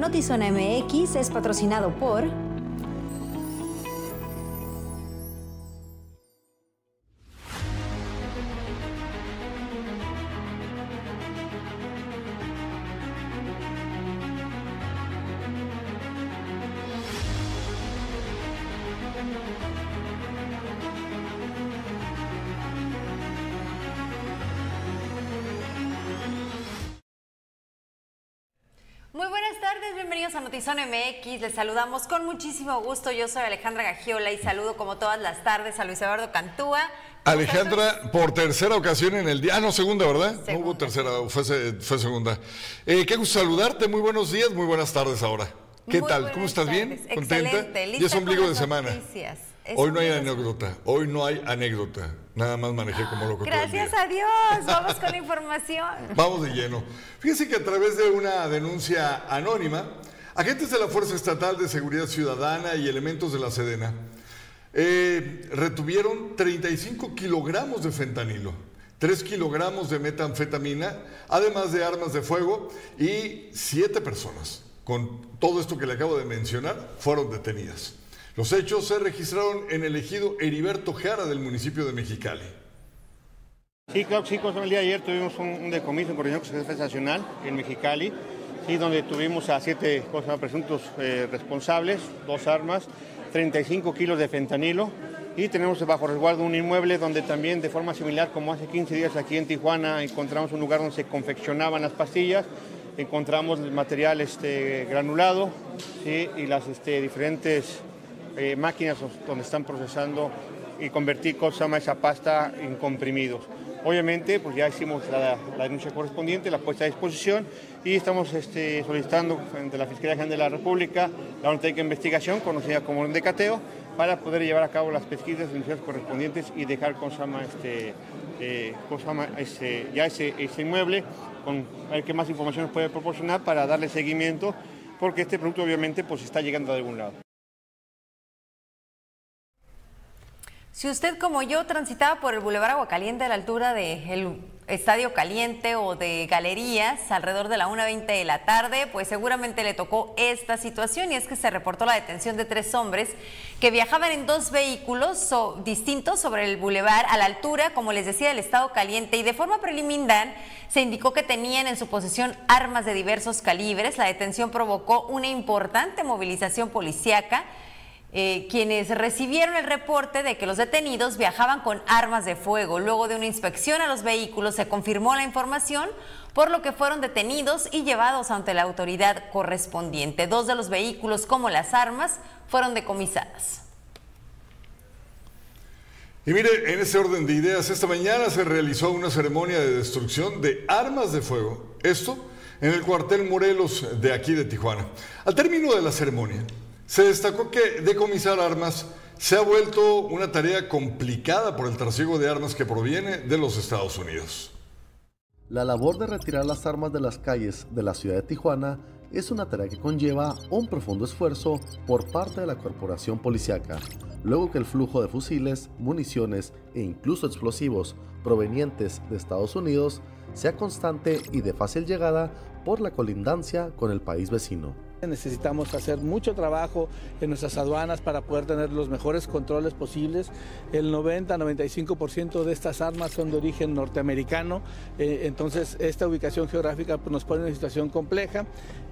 Notizona MX es patrocinado por... bienvenidos a Notizón MX. Les saludamos con muchísimo gusto. Yo soy Alejandra Gagiola y saludo como todas las tardes a Luis Eduardo Cantúa. Alejandra, por tercera ocasión en el día. Ah, no, segunda, ¿verdad? Segunda. No hubo tercera, fue, se- fue segunda. Eh, qué gusto saludarte, muy buenos días, muy buenas tardes ahora. ¿Qué Muy tal? ¿Cómo estás? ¿Bien? ¿Contenta? Excelente, Y lista es ombligo de semana. noticias. Es Hoy no hay anécdota, hoy no hay anécdota. Nada más manejé como loco Gracias a Dios, vamos con la información. Vamos de lleno. Fíjense que a través de una denuncia anónima, agentes de la Fuerza Estatal de Seguridad Ciudadana y elementos de la Sedena eh, retuvieron 35 kilogramos de fentanilo, 3 kilogramos de metanfetamina, además de armas de fuego y 7 personas. Con todo esto que le acabo de mencionar, fueron detenidas. Los hechos se registraron en el ejido Heriberto Jara del municipio de Mexicali. Sí, claro que sí, el día de ayer tuvimos un, un decomiso coordinación con la Defensa Nacional en Mexicali, sí, donde tuvimos a siete cosa, presuntos eh, responsables, dos armas, 35 kilos de fentanilo y tenemos bajo resguardo un inmueble donde también de forma similar como hace 15 días aquí en Tijuana encontramos un lugar donde se confeccionaban las pastillas, encontramos el material este, granulado sí, y las este, diferentes eh, máquinas donde están procesando y convertir cosa, llama esa pasta en comprimidos. Obviamente, pues ya hicimos la, la denuncia correspondiente, la puesta a disposición y estamos este, solicitando ante la Fiscalía General de la República la unidad de investigación, conocida como un decateo, para poder llevar a cabo las pesquisas denuncias correspondientes y dejar llama, este, eh, este, ya ese, ese inmueble, con a ver qué más información nos puede proporcionar para darle seguimiento, porque este producto obviamente pues está llegando de algún lado. Si usted como yo transitaba por el Boulevard Aguacaliente a la altura del Estadio Caliente o de Galerías alrededor de la 1.20 de la tarde, pues seguramente le tocó esta situación y es que se reportó la detención de tres hombres que viajaban en dos vehículos distintos sobre el Boulevard a la altura, como les decía, del Estado Caliente y de forma preliminar se indicó que tenían en su posesión armas de diversos calibres. La detención provocó una importante movilización policíaca eh, quienes recibieron el reporte de que los detenidos viajaban con armas de fuego. Luego de una inspección a los vehículos se confirmó la información, por lo que fueron detenidos y llevados ante la autoridad correspondiente. Dos de los vehículos, como las armas, fueron decomisadas. Y mire, en ese orden de ideas, esta mañana se realizó una ceremonia de destrucción de armas de fuego. Esto en el cuartel Morelos de aquí de Tijuana. Al término de la ceremonia, se destacó que decomisar armas se ha vuelto una tarea complicada por el trasiego de armas que proviene de los Estados Unidos. La labor de retirar las armas de las calles de la ciudad de Tijuana es una tarea que conlleva un profundo esfuerzo por parte de la corporación policiaca, luego que el flujo de fusiles, municiones e incluso explosivos provenientes de Estados Unidos sea constante y de fácil llegada por la colindancia con el país vecino. Necesitamos hacer mucho trabajo en nuestras aduanas para poder tener los mejores controles posibles. El 90-95% de estas armas son de origen norteamericano, eh, entonces esta ubicación geográfica pues, nos pone en una situación compleja.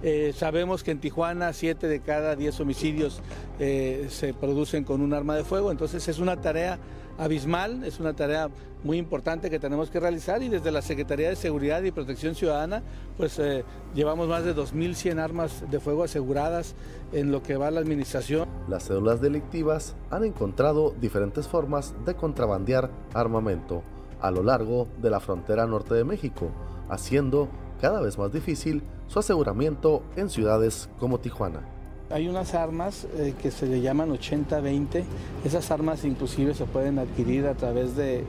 Eh, sabemos que en Tijuana 7 de cada 10 homicidios eh, se producen con un arma de fuego, entonces es una tarea abismal, es una tarea muy importante que tenemos que realizar y desde la Secretaría de Seguridad y Protección Ciudadana pues eh, llevamos más de 2.100 armas de fuego aseguradas en lo que va la administración. Las cédulas delictivas han encontrado diferentes formas de contrabandear armamento a lo largo de la frontera norte de México, haciendo cada vez más difícil su aseguramiento en ciudades como Tijuana. Hay unas armas eh, que se le llaman 80-20. Esas armas inclusive se pueden adquirir a través de,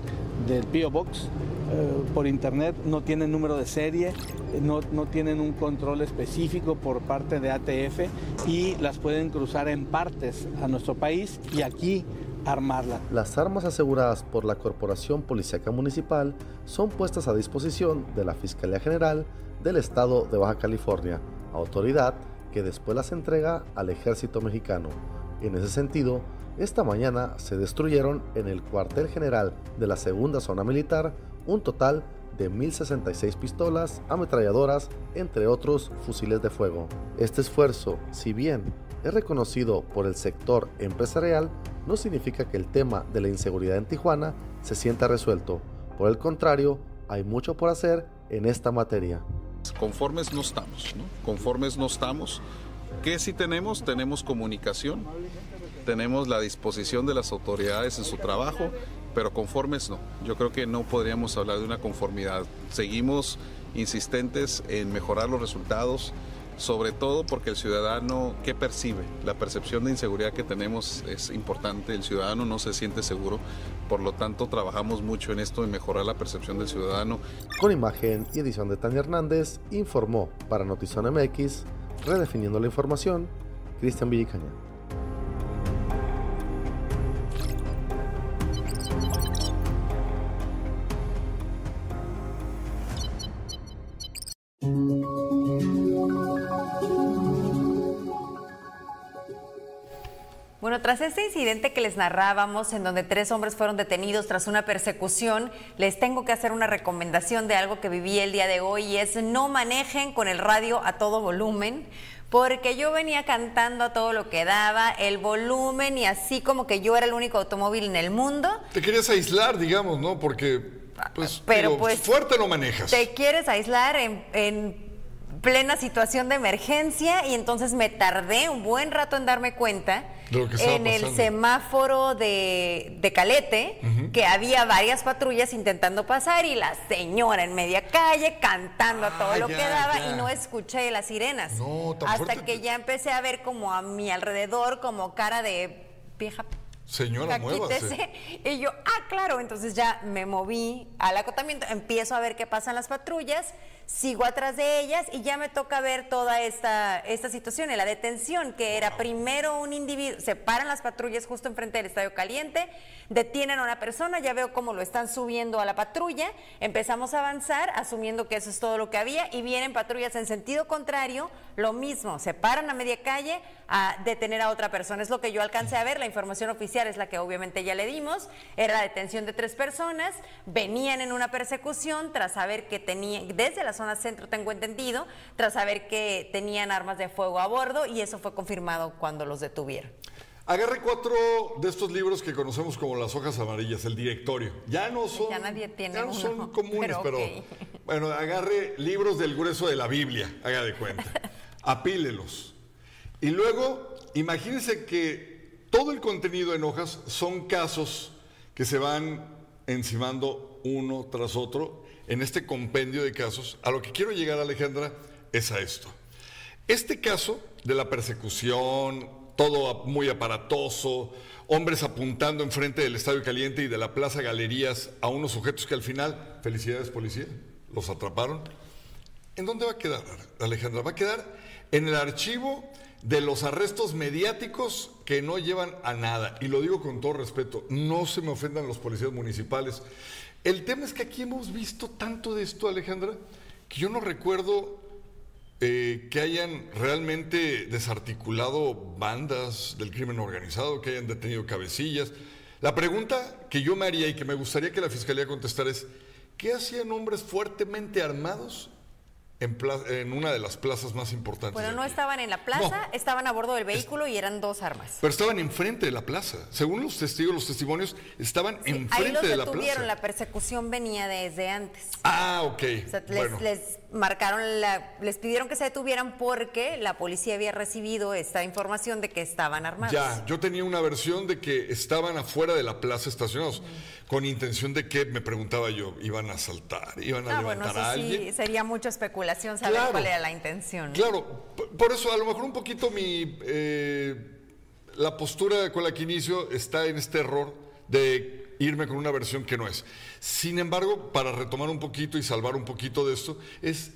del P.O. Box eh, por internet. No tienen número de serie, no, no tienen un control específico por parte de ATF y las pueden cruzar en partes a nuestro país y aquí armarla. Las armas aseguradas por la Corporación Policíaca Municipal son puestas a disposición de la Fiscalía General del Estado de Baja California, autoridad que después las entrega al ejército mexicano. En ese sentido, esta mañana se destruyeron en el cuartel general de la segunda zona militar un total de 1.066 pistolas, ametralladoras, entre otros fusiles de fuego. Este esfuerzo, si bien es reconocido por el sector empresarial, no significa que el tema de la inseguridad en Tijuana se sienta resuelto. Por el contrario, hay mucho por hacer en esta materia. Conformes no estamos, ¿no? Conformes no estamos. ¿Qué sí tenemos? Tenemos comunicación, tenemos la disposición de las autoridades en su trabajo, pero conformes no. Yo creo que no podríamos hablar de una conformidad. Seguimos insistentes en mejorar los resultados, sobre todo porque el ciudadano, ¿qué percibe? La percepción de inseguridad que tenemos es importante, el ciudadano no se siente seguro, por lo tanto trabajamos mucho en esto, de mejorar la percepción del ciudadano. Con imagen y edición de Tania Hernández, informó para Notizón MX, redefiniendo la información, Cristian Villicaña. Tras este incidente que les narrábamos, en donde tres hombres fueron detenidos tras una persecución, les tengo que hacer una recomendación de algo que viví el día de hoy y es no manejen con el radio a todo volumen, porque yo venía cantando a todo lo que daba, el volumen y así como que yo era el único automóvil en el mundo. Te querías aislar, digamos, ¿no? Porque, pues, Pero, digo, pues, fuerte no manejas. Te quieres aislar en, en plena situación de emergencia y entonces me tardé un buen rato en darme cuenta En el pasando. semáforo de, de Calete que había varias patrullas intentando pasar y la señora en media calle cantando a todo Ah, lo que daba ya. y no escuché las sirenas. No, Hasta fuerte que ya empecé a ver como a mi alrededor como cara de vieja Señora, muévase. Y yo, ah, claro, entonces ya me moví al acotamiento, empiezo a ver qué pasan las patrullas, sigo atrás de ellas y ya me toca ver toda esta, esta situación, en la detención, que era primero un individuo, se paran las patrullas justo enfrente del Estadio Caliente, detienen a una persona, ya veo cómo lo están subiendo a la patrulla, empezamos a avanzar asumiendo que eso es todo lo que había y vienen patrullas en sentido contrario, lo mismo, se paran a media calle a detener a otra persona, es lo que yo alcancé a ver, la información oficial es la que obviamente ya le dimos, era la detención de tres personas, venían en una persecución tras saber que tenían, desde la zona centro tengo entendido, tras saber que tenían armas de fuego a bordo y eso fue confirmado cuando los detuvieron. Agarre cuatro de estos libros que conocemos como las hojas amarillas, el directorio. Ya no son, Ya nadie tiene ya no uno, son comunes, pero pero, bueno, agarre libros del grueso de la Biblia, haga de cuenta. Apílelos. Y luego, imagínense que todo el contenido en hojas son casos que se van encimando uno tras otro en este compendio de casos. A lo que quiero llegar, Alejandra, es a esto. Este caso de la persecución, todo muy aparatoso, hombres apuntando enfrente del Estadio Caliente y de la Plaza Galerías a unos sujetos que al final, felicidades policía, los atraparon. ¿En dónde va a quedar, Alejandra? Va a quedar en el archivo de los arrestos mediáticos que no llevan a nada. Y lo digo con todo respeto, no se me ofendan los policías municipales. El tema es que aquí hemos visto tanto de esto, Alejandra, que yo no recuerdo eh, que hayan realmente desarticulado bandas del crimen organizado, que hayan detenido cabecillas. La pregunta que yo me haría y que me gustaría que la Fiscalía contestara es, ¿qué hacían hombres fuertemente armados en, en una de las plazas más importantes? Bueno, no estaban en la plaza, No. estaban a bordo del vehículo y eran dos armas. Pero estaban enfrente de la plaza. Según los testigos, los testimonios, estaban Ahí enfrente los de la plaza. la persecución venía desde antes. Ah, ok. O sea, les, bueno. les marcaron, la, les pidieron que se detuvieran porque la policía había recibido esta información de que estaban armados. Ya, yo tenía una versión de que estaban afuera de la plaza estacionados, con intención de que, me preguntaba yo, iban a asaltar, iban a Ah, bueno, levantar eso a sí, alguien. sería mucha especulación saber Claro. cuál era la intención. Claro, por eso a lo mejor un poquito mi... eh, la postura con la que inicio está en este error de irme con una versión que no es. Sin embargo, para retomar un poquito y salvar un poquito de esto, es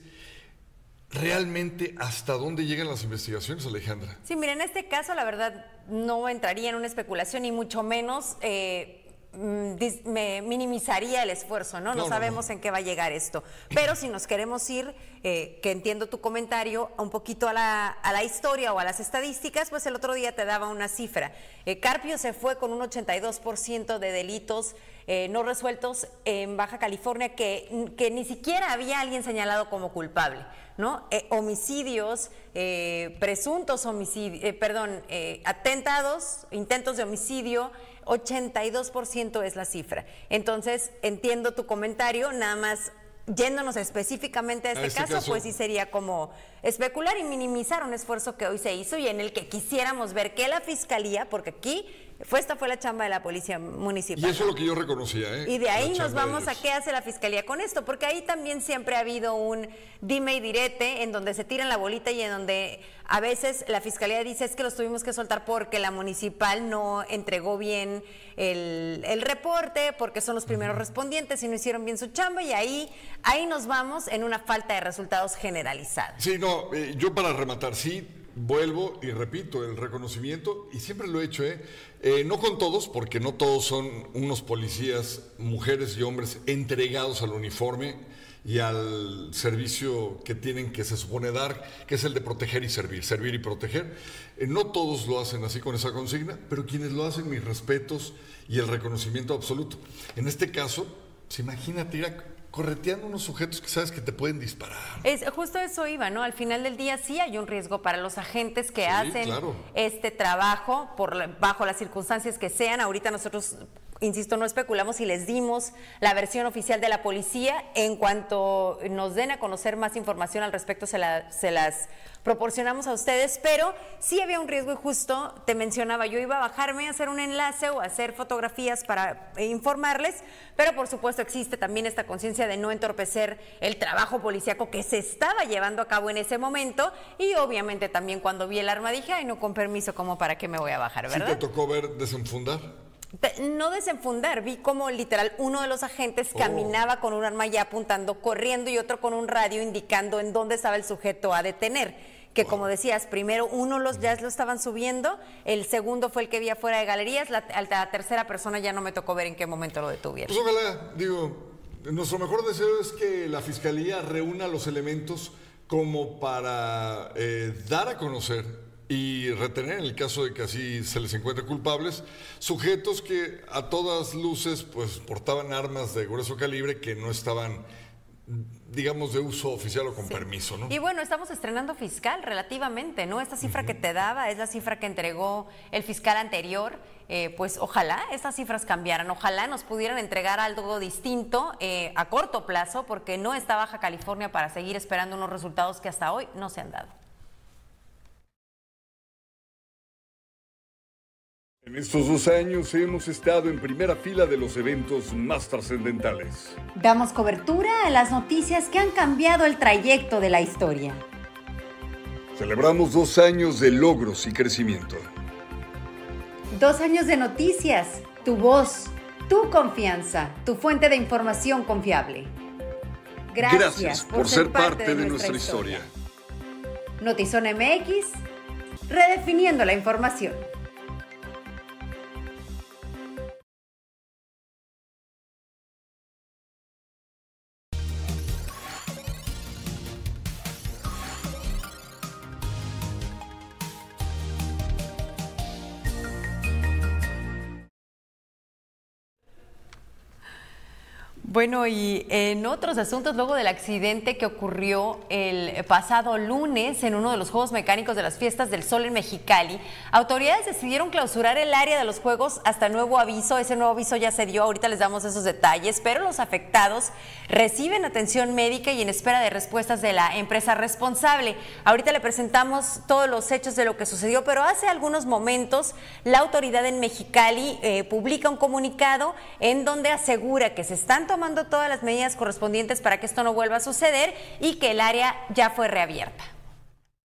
realmente hasta dónde llegan las investigaciones, Alejandra. Sí, mira, en este caso la verdad no entraría en una especulación y mucho menos eh, mm, minimizaría el esfuerzo, ¿no? No, sabemos en qué va a llegar esto. Pero si nos queremos ir, eh, que entiendo tu comentario, un poquito a la, a la, historia o a las estadísticas, pues el otro día te daba una cifra. Eh, Carpio se fue con un 82% de delitos eh, no resueltos en Baja California que, que ni siquiera había alguien señalado como culpable. ¿no? Eh, homicidios, eh, presuntos homicidios, eh, perdón, atentados, intentos de homicidio, 82% es la cifra. Entonces, entiendo tu comentario, nada más yéndonos específicamente a este, este caso, pues sí sería como especular y minimizar un esfuerzo que hoy se hizo y en el que quisiéramos ver que la fiscalía, porque aquí fue esta fue la chamba de la policía municipal. Y eso es lo que yo reconocía, ¿eh? Y de ahí nos vamos a qué hace la fiscalía con esto, porque ahí también siempre ha habido un dime y direte en donde se tiran la bolita y en donde a veces la fiscalía dice es que los tuvimos que soltar porque la municipal no entregó bien el, el reporte, porque son los primeros respondientes y no hicieron bien su chamba y ahí, ahí nos vamos en una falta de resultados generalizada. Sí, no, eh, yo para rematar, sí, vuelvo y repito, el reconocimiento, y siempre lo he hecho, ¿eh? ¿eh? no con todos, porque no todos son unos policías, mujeres y hombres entregados al uniforme y al servicio que tienen que se supone dar, que es el de proteger y servir, servir y proteger. Eh, no todos lo hacen así con esa consigna, pero quienes lo hacen, mis respetos y el reconocimiento absoluto. En este caso, pues imagínate ir a correteando unos sujetos que sabes que te pueden disparar. Es, justo eso iba, ¿no? Al final del día sí hay un riesgo para los agentes que hacen este trabajo por, bajo las circunstancias que sean. Ahorita nosotros insisto, no especulamos y les dimos la versión oficial de la policía. En cuanto nos den a conocer más información al respecto, se, se las proporcionamos a ustedes, pero sí había un riesgo y justo te mencionaba, yo iba a bajarme a hacer un enlace o a hacer fotografías para informarles, pero por supuesto existe también esta conciencia de no entorpecer el trabajo policíaco que se estaba llevando a cabo en ese momento y obviamente también cuando vi el arma dije, ay no, con permiso, como para qué me voy a bajar, ¿verdad? ¿Sí te tocó ver desenfundar? No desenfundar, vi como literal uno de los agentes oh. caminaba con un arma ya apuntando, corriendo y otro con un radio indicando en dónde estaba el sujeto a detener. Que como decías, primero uno los ya lo estaban subiendo, el segundo fue el que vi afuera de galerías, la, la tercera persona ya no me tocó ver en qué momento lo detuvieron. Pues ojalá, digo, nuestro mejor deseo es que la fiscalía reúna los elementos como para eh, dar a conocer y retener, en el caso de que así se les encuentre culpables, sujetos que a todas luces pues portaban armas de grueso calibre que no estaban digamos, de uso oficial o con permiso, ¿no? Y bueno, estamos estrenando fiscal relativamente, ¿no? Esta cifra que te daba es la cifra que entregó el fiscal anterior. Eh, pues ojalá estas cifras cambiaran, ojalá nos pudieran entregar algo distinto eh, a corto plazo, porque no está Baja California para seguir esperando unos resultados que hasta hoy no se han dado. En estos dos años hemos estado en primera fila de los eventos más trascendentales. Damos cobertura a las noticias que han cambiado el trayecto de la historia. Celebramos dos años de logros y crecimiento. Dos años de noticias, tu voz, tu confianza, tu fuente de información confiable. Gracias, por, ser parte, de, nuestra, historia. historia. Notizón MX, redefiniendo la información. Bueno, y en otros asuntos, luego del accidente que ocurrió el pasado lunes en uno de los Juegos Mecánicos de las Fiestas del Sol en Mexicali, autoridades decidieron clausurar el área de los Juegos hasta nuevo aviso. Ese nuevo aviso ya se dio, ahorita les damos esos detalles, pero los afectados reciben atención médica y en espera de respuestas de la empresa responsable. Ahorita le presentamos todos los hechos de lo que sucedió, pero hace algunos momentos la autoridad en Mexicali eh, publica un comunicado en donde asegura que se están tomando tomando todas las medidas correspondientes para que esto no vuelva a suceder y que el área ya fue reabierta.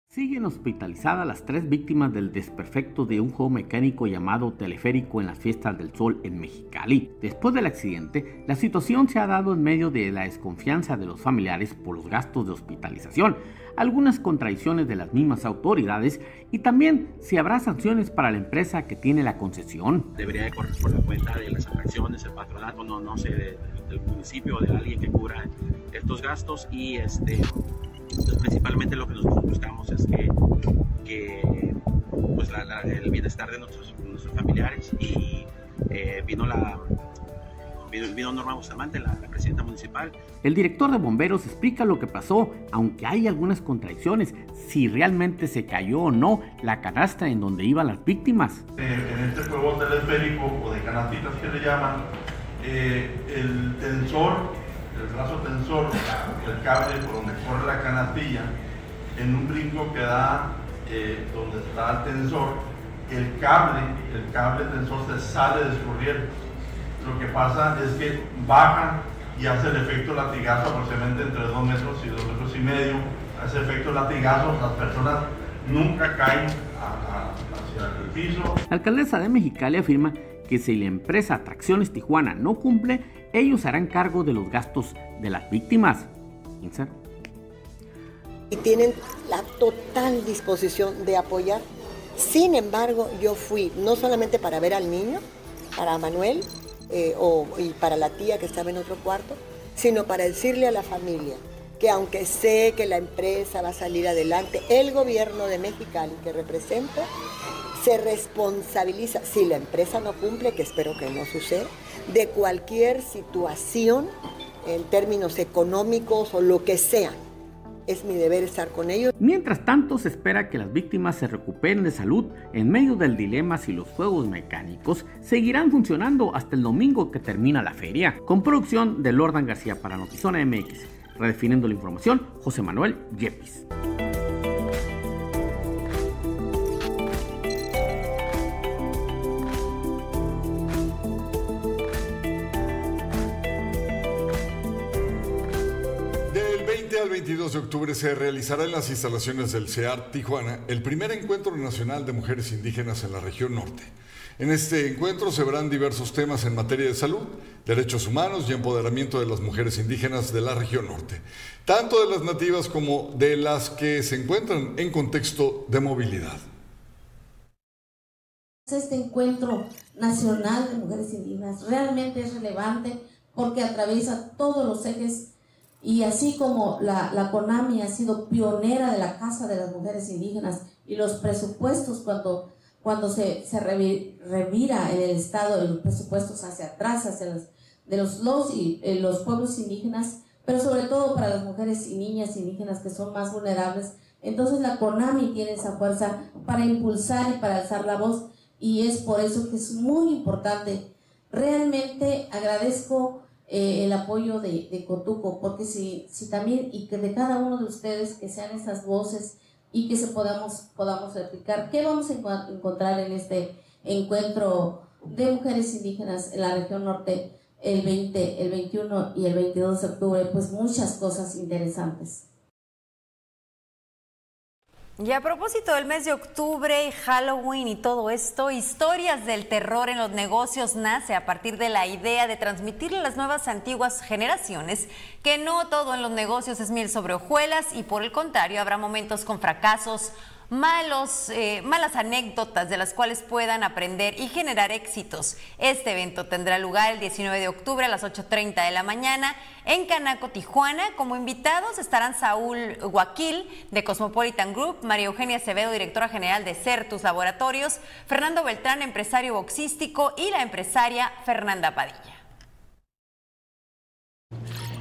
Siguen hospitalizadas las tres víctimas del desperfecto de un juego mecánico llamado teleférico en las fiestas del sol en Mexicali. Después del accidente, la situación se ha dado en medio de la desconfianza de los familiares por los gastos de hospitalización, algunas contradicciones de las mismas autoridades y también si habrá sanciones para la empresa que tiene la concesión. Debería de correr por la cuenta de las atracciones, el patronato, no, no sé, del municipio o de alguien que cubra estos gastos y este entonces, principalmente lo que nosotros buscamos es que, que pues el bienestar de nuestros, nuestros familiares y eh, vino la vino, Norma Bustamante, la, la, presidenta municipal. El director de bomberos explica lo que pasó, aunque hay algunas contradicciones, si realmente se cayó o no la canasta en donde iban las víctimas. Eh, en este juego teleférico o de canastitas que le llaman, eh, el tensor el brazo tensor, el cable por donde corre la canastilla, en un brinco que da eh, donde está el tensor, el cable, el cable tensor se sale descorriendo. Lo que pasa es que baja y hace el efecto latigazo aproximadamente entre 2 metros y 2 metros y medio. Hace efecto latigazo, las personas nunca caen hacia el piso. La alcaldesa de Mexicali afirma que si la empresa Atracciones Tijuana no cumple, ellos harán cargo de los gastos de las víctimas. Y tienen la total disposición de apoyar. Sin embargo, yo fui no solamente para ver al niño, para Manuel eh, o, y para la tía que estaba en otro cuarto, sino para decirle a la familia que aunque sé que la empresa va a salir adelante, el gobierno de Mexicali que represento se responsabiliza, si la empresa no cumple, que espero que no suceda, de cualquier situación en términos económicos o lo que sea. Es mi deber estar con ellos. Mientras tanto, se espera que las víctimas se recuperen de salud en medio del dilema si los fuegos mecánicos seguirán funcionando hasta el domingo que termina la feria. Con producción de Lordan García para Notizona MX. Redefiniendo la información, José Manuel Yepis. De octubre se realizará en las instalaciones del CEAR Tijuana el primer encuentro nacional de mujeres indígenas en la región norte. En este encuentro se verán diversos temas en materia de salud, derechos humanos y empoderamiento de las mujeres indígenas de la región norte, tanto de las nativas como de las que se encuentran en contexto de movilidad. Este encuentro nacional de mujeres indígenas realmente es relevante porque atraviesa todos los ejes y así como la, la, CONAMI ha sido pionera de la Casa de las Mujeres Indígenas y los presupuestos cuando, cuando se, se revira en el Estado los presupuestos hacia atrás, hacia de los, los, y, eh, los pueblos indígenas, pero sobre todo para las mujeres y niñas indígenas que son más vulnerables. Entonces la CONAMI tiene esa fuerza para impulsar y para alzar la voz y es por eso que es muy importante. Realmente agradezco eh, el apoyo de, de, Cotuco, porque si, si también, y que de cada uno de ustedes que sean esas voces y que se podamos, podamos replicar, ¿qué vamos a encontrar en este encuentro de mujeres indígenas en la región norte el 20, el 21 y el 22 de octubre? Pues muchas cosas interesantes. Y a propósito del mes de octubre, Halloween y todo esto, historias del terror en los negocios nace a partir de la idea de transmitirle a las nuevas antiguas generaciones que no todo en los negocios es miel sobre hojuelas y por el contrario habrá momentos con fracasos, malos, eh, malas anécdotas de las cuales puedan aprender y generar éxitos. Este evento tendrá lugar el 19 de octubre a las 8.30 de la mañana en Canaco, Tijuana. Como invitados estarán Saúl Guaquil de Cosmopolitan Group, María Eugenia Acevedo, directora general de Certus Laboratorios, Fernando Beltrán, empresario boxístico y la empresaria Fernanda Padilla.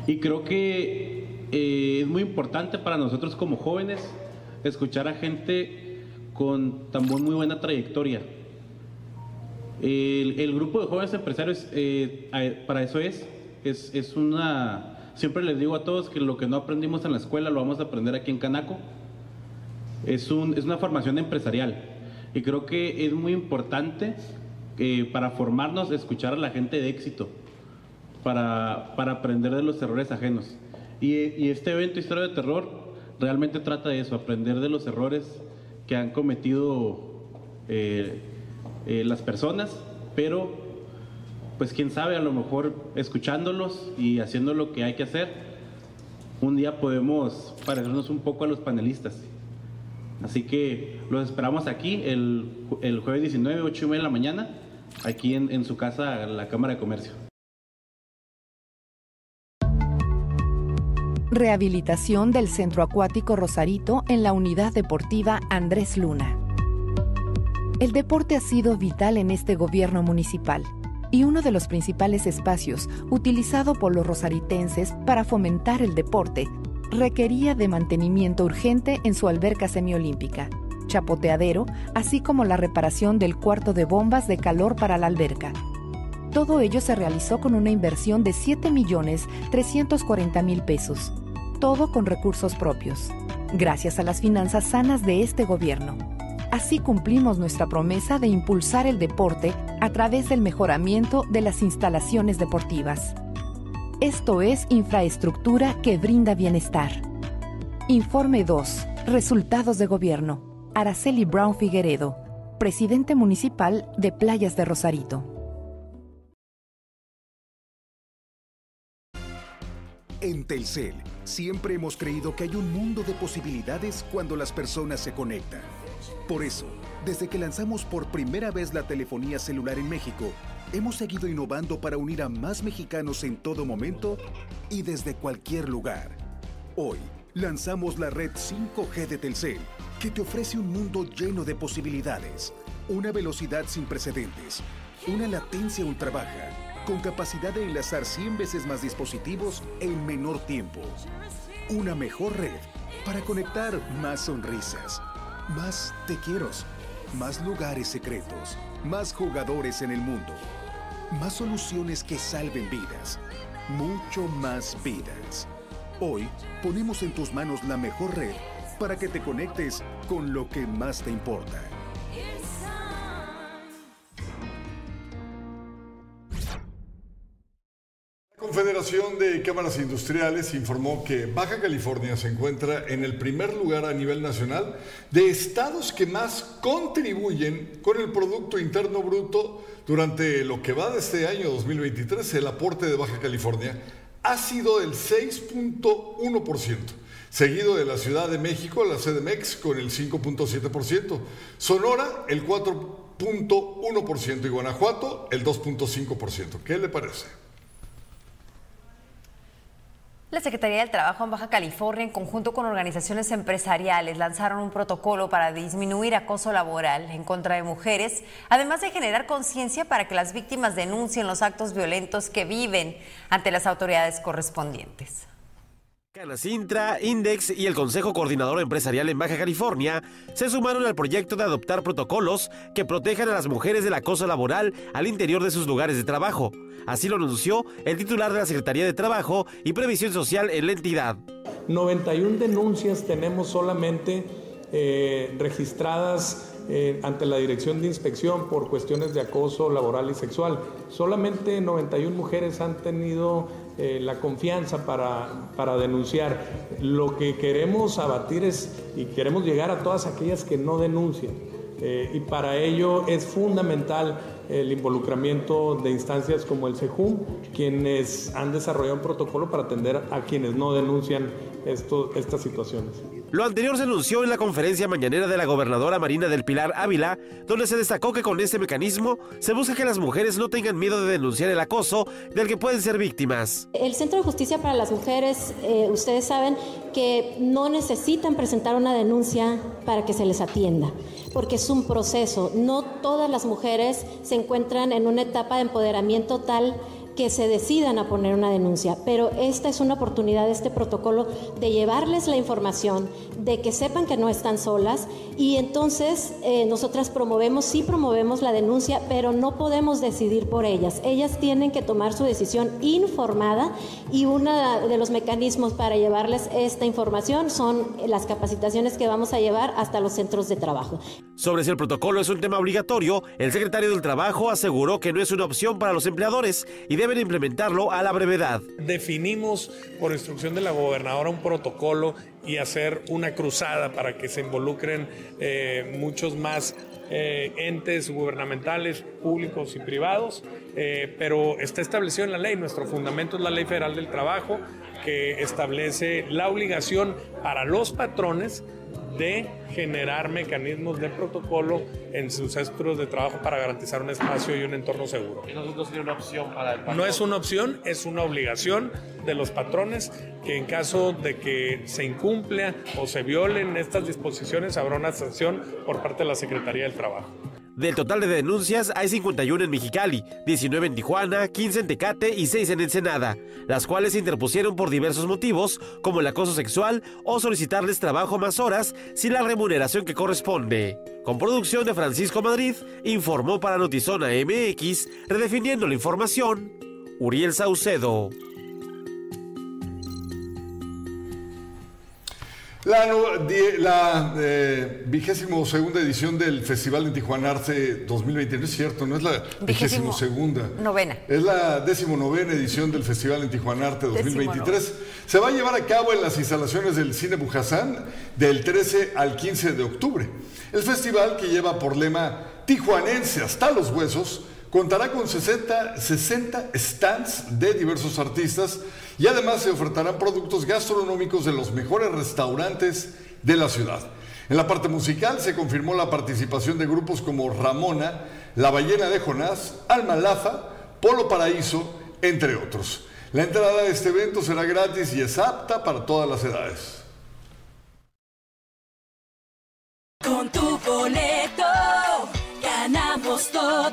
Y creo que eh, es muy importante para nosotros como jóvenes escuchar a gente con tan muy buena trayectoria. El, grupo de jóvenes empresarios, eh, para eso es, es, es, una... Siempre les digo a todos que lo que no aprendimos en la escuela lo vamos a aprender aquí en Canaco. Es, un, es una formación empresarial. Y creo que es muy importante eh, para formarnos escuchar a la gente de éxito, para, para aprender de los errores ajenos. Y, y este evento Historia de Terror realmente trata de eso, aprender de los errores que han cometido eh, eh, las personas, pero pues quién sabe, a lo mejor escuchándolos y haciendo lo que hay que hacer, un día podemos parecernos un poco a los panelistas. Así que los esperamos aquí el, el jueves 19, 8 y media de la mañana, aquí en, en su casa, la Cámara de Comercio. Rehabilitación del Centro Acuático Rosarito en la Unidad Deportiva Andrés Luna. El deporte ha sido vital en este gobierno municipal y uno de los principales espacios utilizado por los rosaritenses para fomentar el deporte requería de mantenimiento urgente en su alberca semiolímpica, chapoteadero, así como la reparación del cuarto de bombas de calor para la alberca. Todo ello se realizó con una inversión de 7.340.000 pesos, todo con recursos propios, gracias a las finanzas sanas de este gobierno. Así cumplimos nuestra promesa de impulsar el deporte a través del mejoramiento de las instalaciones deportivas. Esto es infraestructura que brinda bienestar. Informe 2. Resultados de gobierno. Araceli Brown Figueredo, presidente municipal de Playas de Rosarito. En Telcel, siempre hemos creído que hay un mundo de posibilidades cuando las personas se conectan. Por eso, desde que lanzamos por primera vez la telefonía celular en México, hemos seguido innovando para unir a más mexicanos en todo momento y desde cualquier lugar. Hoy, lanzamos la red 5G de Telcel, que te ofrece un mundo lleno de posibilidades, una velocidad sin precedentes, una latencia ultra baja, con capacidad de enlazar 100 veces más dispositivos en menor tiempo. Una mejor red para conectar más sonrisas, más te quiero, más lugares secretos, más jugadores en el mundo, más soluciones que salven vidas, mucho más vidas. Hoy ponemos en tus manos la mejor red para que te conectes con lo que más te importa. De Cámaras Industriales informó que Baja California se encuentra en el primer lugar a nivel nacional de estados que más contribuyen con el Producto Interno Bruto durante lo que va de este año 2023. El aporte de Baja California ha sido del 6.1%, seguido de la Ciudad de México, la CDMX, con el 5.7%, Sonora el 4.1% y Guanajuato el 2.5%. ¿Qué le parece? La Secretaría del Trabajo en Baja California, en conjunto con organizaciones empresariales, lanzaron un protocolo para disminuir acoso laboral en contra de mujeres, además de generar conciencia para que las víctimas denuncien los actos violentos que viven ante las autoridades correspondientes. Canacintra, Index y el Consejo Coordinador Empresarial en Baja California se sumaron al proyecto de adoptar protocolos que protejan a las mujeres del acoso laboral al interior de sus lugares de trabajo. Así lo anunció el titular de la Secretaría de Trabajo y Previsión Social en la entidad. 91 denuncias tenemos solamente eh, registradas eh, ante la Dirección de Inspección por cuestiones de acoso laboral y sexual. Solamente 91 mujeres han tenido eh, la confianza para, para denunciar. Lo que queremos abatir es y queremos llegar a todas aquellas que no denuncian. Eh, y para ello es fundamental el involucramiento de instancias como el CEJUM, quienes han desarrollado un protocolo para atender a quienes no denuncian estas situaciones. Lo anterior se anunció en la conferencia mañanera de la gobernadora Marina del Pilar Ávila, donde se destacó que con este mecanismo se busca que las mujeres no tengan miedo de denunciar el acoso del que pueden ser víctimas. El Centro de Justicia para las Mujeres, eh, ustedes saben que no necesitan presentar una denuncia para que se les atienda, porque es un proceso. No todas las mujeres se encuentran en una etapa de empoderamiento tal que se decidan a poner una denuncia, pero esta es una oportunidad, este protocolo, de llevarles la información, de que sepan que no están solas y entonces eh, nosotras promovemos, sí promovemos la denuncia, pero no podemos decidir por ellas. Ellas tienen que tomar su decisión informada y uno de los mecanismos para llevarles esta información son las capacitaciones que vamos a llevar hasta los centros de trabajo. Sobre si el protocolo es un tema obligatorio, el secretario del Trabajo aseguró que no es una opción para los empleadores y deben implementarlo a la brevedad. Definimos por instrucción de la gobernadora un protocolo y hacer una cruzada para que se involucren eh, muchos más eh, entes gubernamentales, públicos y privados, eh, pero está establecido en la ley. Nuestro fundamento es la Ley Federal del Trabajo, que establece la obligación para los patrones de generar mecanismos de protocolo en sus centros de trabajo para garantizar un espacio y un entorno seguro. no sería una opción para el patrón? No es una opción, es una obligación de los patrones que en caso de que se incumpla o se violen estas disposiciones habrá una sanción por parte de la Secretaría del Trabajo. Del total de denuncias hay 51 en Mexicali, 19 en Tijuana, 15 en Tecate y 6 en Ensenada, las cuales se interpusieron por diversos motivos, como el acoso sexual o solicitarles trabajo más horas sin la remuneración que corresponde. Con producción de Francisco Madrid, informó para Notizona MX, redefiniendo la información, Uriel Saucedo. La, la eh, vigésimo segunda edición del Festival de Tijuana Arte 2020, no es cierto, no es la vigésimo segunda. Novena. Es la décimo novena edición del Festival en Tijuana Arte 2023. Se va a llevar a cabo en las instalaciones del Cine Bujasán del 13 al 15 de octubre. El festival, que lleva por lema Tijuanense hasta los huesos, contará con 60, 60 stands de diversos artistas y además se ofertarán productos gastronómicos de los mejores restaurantes de la ciudad. En la parte musical se confirmó la participación de grupos como Ramona, La Ballena de Jonás, Alma Lafa, Polo Paraíso, entre otros. La entrada a este evento será gratis y es apta para todas las edades.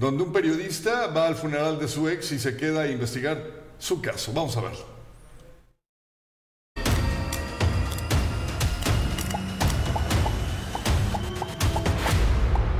donde un periodista va al funeral de su ex y se queda a investigar su caso. Vamos a verlo.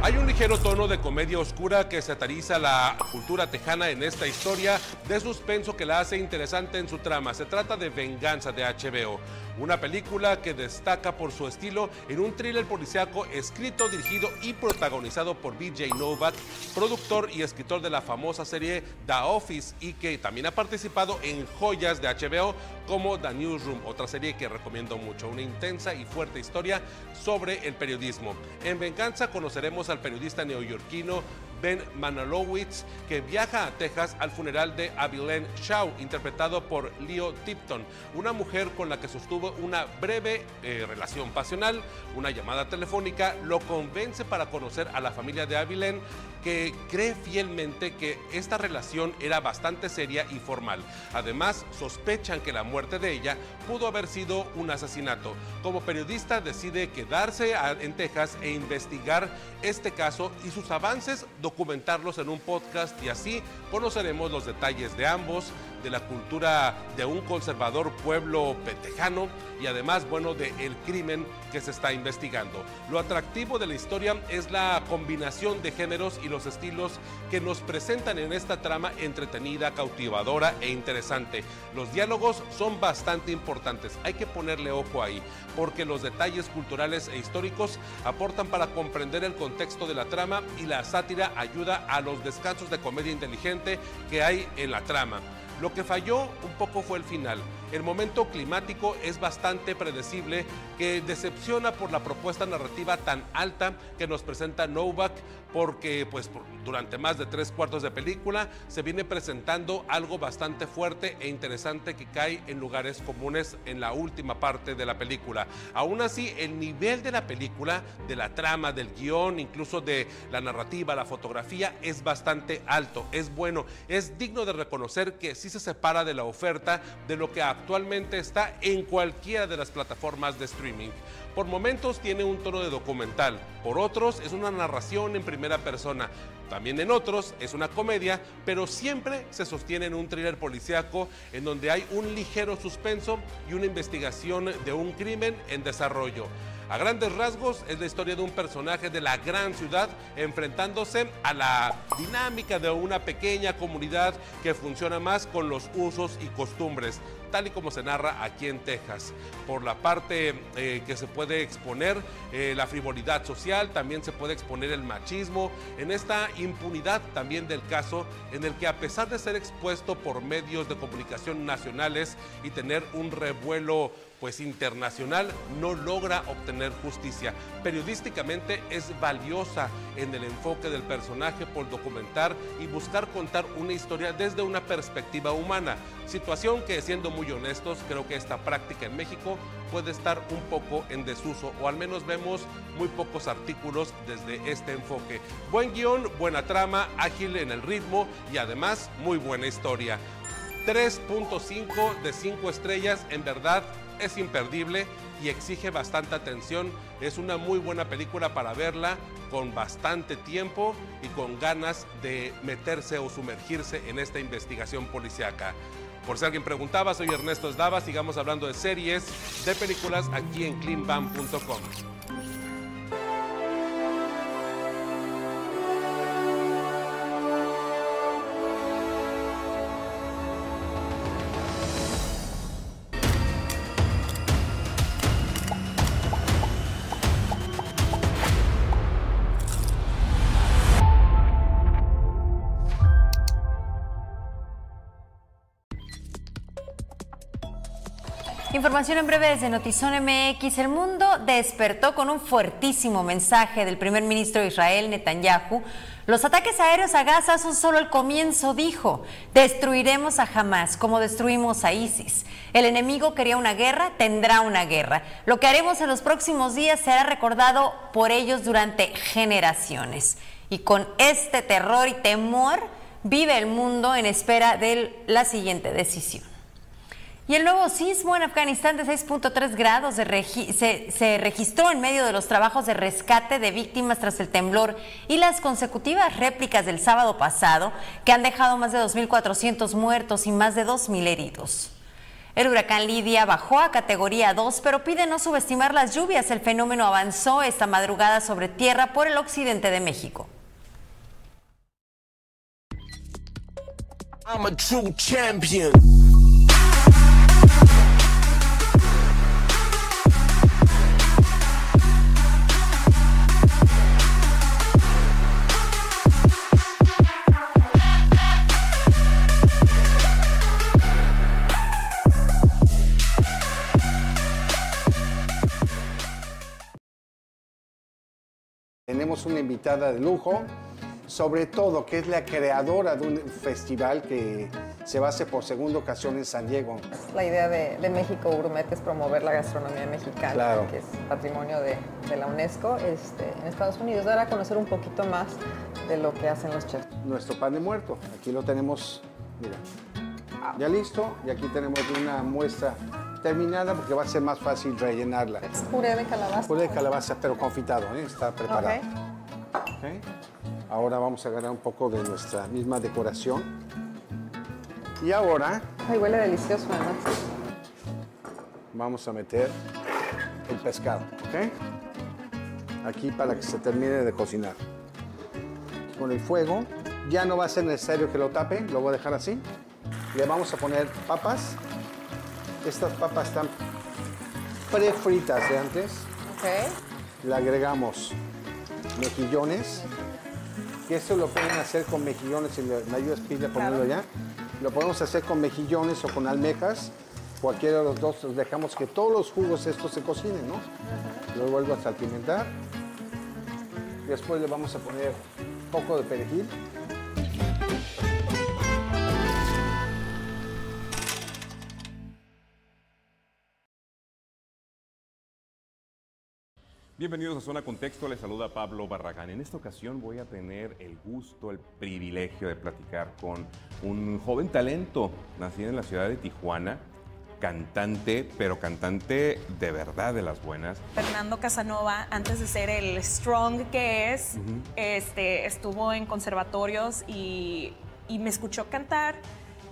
Hay un ligero tono de comedia oscura que satiriza la cultura tejana en esta historia de suspenso que la hace interesante en su trama. Se trata de Venganza de HBO, una película que destaca por su estilo en un thriller policiaco escrito, dirigido y protagonizado por BJ Novak, productor y escritor de la famosa serie The Office y que también ha participado en joyas de HBO como The Newsroom, otra serie que recomiendo mucho, una intensa y fuerte historia sobre el periodismo. En Venganza conoceremos al periodista neoyorquino Ben Manalowitz, que viaja a Texas al funeral de Abilene Shaw, interpretado por Leo Tipton, una mujer con la que sostuvo una breve eh, relación pasional. Una llamada telefónica lo convence para conocer a la familia de Abilene, que cree fielmente que esta relación era bastante seria y formal. Además, sospechan que la muerte de ella pudo haber sido un asesinato. Como periodista decide quedarse en Texas e investigar este caso y sus avances documentarlos en un podcast y así conoceremos los detalles de ambos, de la cultura de un conservador pueblo petejano y además, bueno, de el crimen que se está investigando. Lo atractivo de la historia es la combinación de géneros y los estilos que nos presentan en esta trama entretenida, cautivadora e interesante. Los diálogos son bastante importantes, hay que ponerle ojo ahí, porque los detalles culturales e históricos aportan para comprender el contexto de la trama y la sátira ayuda a los descansos de comedia inteligente que hay en la trama. Lo que falló un poco fue el final. El momento climático es bastante predecible, que decepciona por la propuesta narrativa tan alta que nos presenta Novak, porque pues durante más de tres cuartos de película se viene presentando algo bastante fuerte e interesante que cae en lugares comunes en la última parte de la película. Aún así, el nivel de la película, de la trama, del guion, incluso de la narrativa, la fotografía, es bastante alto, es bueno, es digno de reconocer que sí se separa de la oferta de lo que actualmente está en cualquiera de las plataformas de streaming. Por momentos tiene un tono de documental, por otros es una narración en primera persona, también en otros es una comedia, pero siempre se sostiene en un thriller policíaco en donde hay un ligero suspenso y una investigación de un crimen en desarrollo. A grandes rasgos es la historia de un personaje de la gran ciudad enfrentándose a la dinámica de una pequeña comunidad que funciona más con los usos y costumbres, tal y como se narra aquí en Texas. Por la parte eh, que se puede exponer eh, la frivolidad social, también se puede exponer el machismo, en esta impunidad también del caso en el que a pesar de ser expuesto por medios de comunicación nacionales y tener un revuelo pues internacional no logra obtener justicia. Periodísticamente es valiosa en el enfoque del personaje por documentar y buscar contar una historia desde una perspectiva humana, situación que siendo muy honestos creo que esta práctica en México puede estar un poco en desuso o al menos vemos muy pocos artículos desde este enfoque. Buen guion, buena trama, ágil en el ritmo y además muy buena historia. 3.5 de 5 estrellas, en verdad es imperdible y exige bastante atención. Es una muy buena película para verla con bastante tiempo y con ganas de meterse o sumergirse en esta investigación policiaca. Por si alguien preguntaba, soy Ernesto Esdava, sigamos hablando de series, de películas aquí en cleanbam.com. Información en breve desde Notizón MX. El mundo despertó con un fuertísimo mensaje del primer ministro de Israel, Netanyahu. Los ataques aéreos a Gaza son solo el comienzo, dijo. Destruiremos a Hamas como destruimos a ISIS. El enemigo quería una guerra, tendrá una guerra. Lo que haremos en los próximos días será recordado por ellos durante generaciones. Y con este terror y temor vive el mundo en espera de la siguiente decisión. Y el nuevo sismo en Afganistán de 6.3 grados se, se, registró en medio de los trabajos de rescate de víctimas tras el temblor y las consecutivas réplicas del sábado pasado que han dejado más de 2.400 muertos y más de 2.000 heridos. El huracán Lidia bajó a categoría 2, pero pide no subestimar las lluvias. El fenómeno avanzó esta madrugada sobre tierra por el occidente de México. I'm a true champion. Tenemos una invitada de lujo, sobre todo que es la creadora de un festival que se va a hacer por segunda ocasión en San Diego. La idea de, México Gourmet es promover la gastronomía mexicana, que es patrimonio de, la UNESCO este, en Estados Unidos, dar a conocer un poquito más de lo que hacen los chefs. Nuestro pan de muerto, aquí lo tenemos, mira, ya listo, y aquí tenemos una muestra terminada porque va a ser más fácil rellenarla. Es puré de calabaza. Puré de calabaza, pero confitado, ¿eh? está preparado. Okay. Ahora vamos a agarrar un poco de nuestra misma decoración. Y ahora... Ay, huele delicioso además. Vamos a meter el pescado, ¿ok? Aquí para que se termine de cocinar. Con el fuego, ya no va a ser necesario que lo tape, lo voy a dejar así. Le vamos a poner papas estas papas están prefritas de antes. Ok. Le agregamos mejillones. Que esto lo pueden hacer con mejillones, si me ayudas Pile a ponerlo ya. Lo podemos hacer con mejillones o con almejas. Cualquiera de los dos, dejamos que todos los jugos estos se cocinen, ¿no? Lo vuelvo a salpimentar. Después le vamos a poner un poco de perejil. Bienvenidos a Zona Contexto, les saluda Pablo Barragán. En esta ocasión voy a tener el gusto, el privilegio de platicar con un joven talento nacido en la ciudad de Tijuana, cantante, pero cantante de verdad de las buenas. Fernando Casanova, antes de ser el strong que es, este, estuvo en conservatorios y, y me escuchó cantar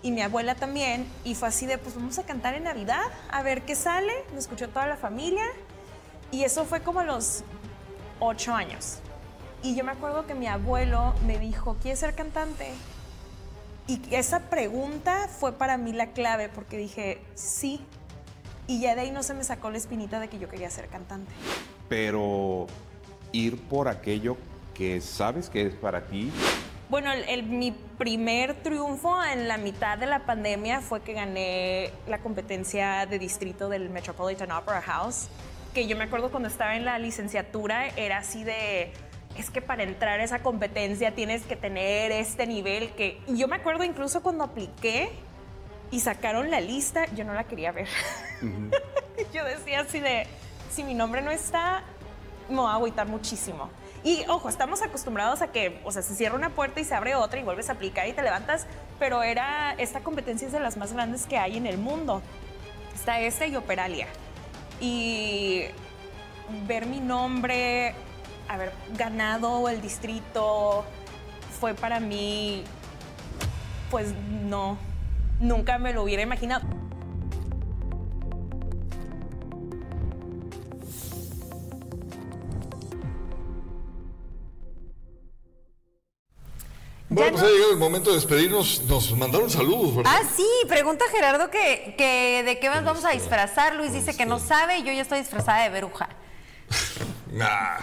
y mi abuela también y fue así de pues vamos a cantar en Navidad a ver qué sale, me escuchó toda la familia y eso fue como a los ocho años. Y yo me acuerdo que mi abuelo me dijo, ¿quieres ser cantante? Y esa pregunta fue para mí la clave porque dije, sí. Y ya de ahí no se me sacó la espinita de que yo quería ser cantante. Pero ir por aquello que sabes que es para ti. Bueno, el- el- mi primer triunfo en la mitad de la pandemia fue que gané la competencia de distrito del Metropolitan Opera House, que yo me acuerdo cuando estaba en la licenciatura era así de, es que para entrar a esa competencia tienes que tener este nivel que y yo me acuerdo incluso cuando apliqué y sacaron la lista, yo no la quería ver. yo decía así de, si mi nombre no está, me voy a agüitar muchísimo. Y ojo, estamos acostumbrados a que, o sea, se cierra una puerta y se abre otra y vuelves a aplicar y te levantas, pero era, esta competencia es de las más grandes que hay en el mundo. Está esta y Operalia. Y ver mi nombre, haber ganado el distrito, fue para mí, pues no, nunca me lo hubiera imaginado. Bueno, pues ha llegado el momento de despedirnos. Nos mandaron saludos, ¿verdad? Ah, sí, pregunta Gerardo que, que de qué más vamos a disfrazar. Luis dice que no sabe y yo ya estoy disfrazada de bruja. Nah.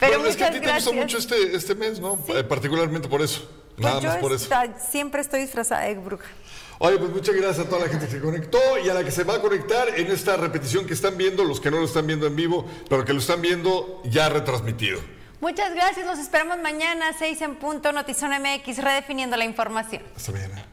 Pero Bueno, es que a ti te gusta mucho este, este mes, ¿no? Eh, particularmente por eso. Nada Pues yo más por eso. siempre estoy disfrazada de bruja. Oye, pues muchas gracias a toda la gente que se conectó y a la que se va a conectar en esta repetición que están viendo, los que no lo están viendo en vivo, pero que lo están viendo ya retransmitido. Muchas gracias, los esperamos mañana, 6 en punto, Notizón MX, redefiniendo la información. Hasta mañana.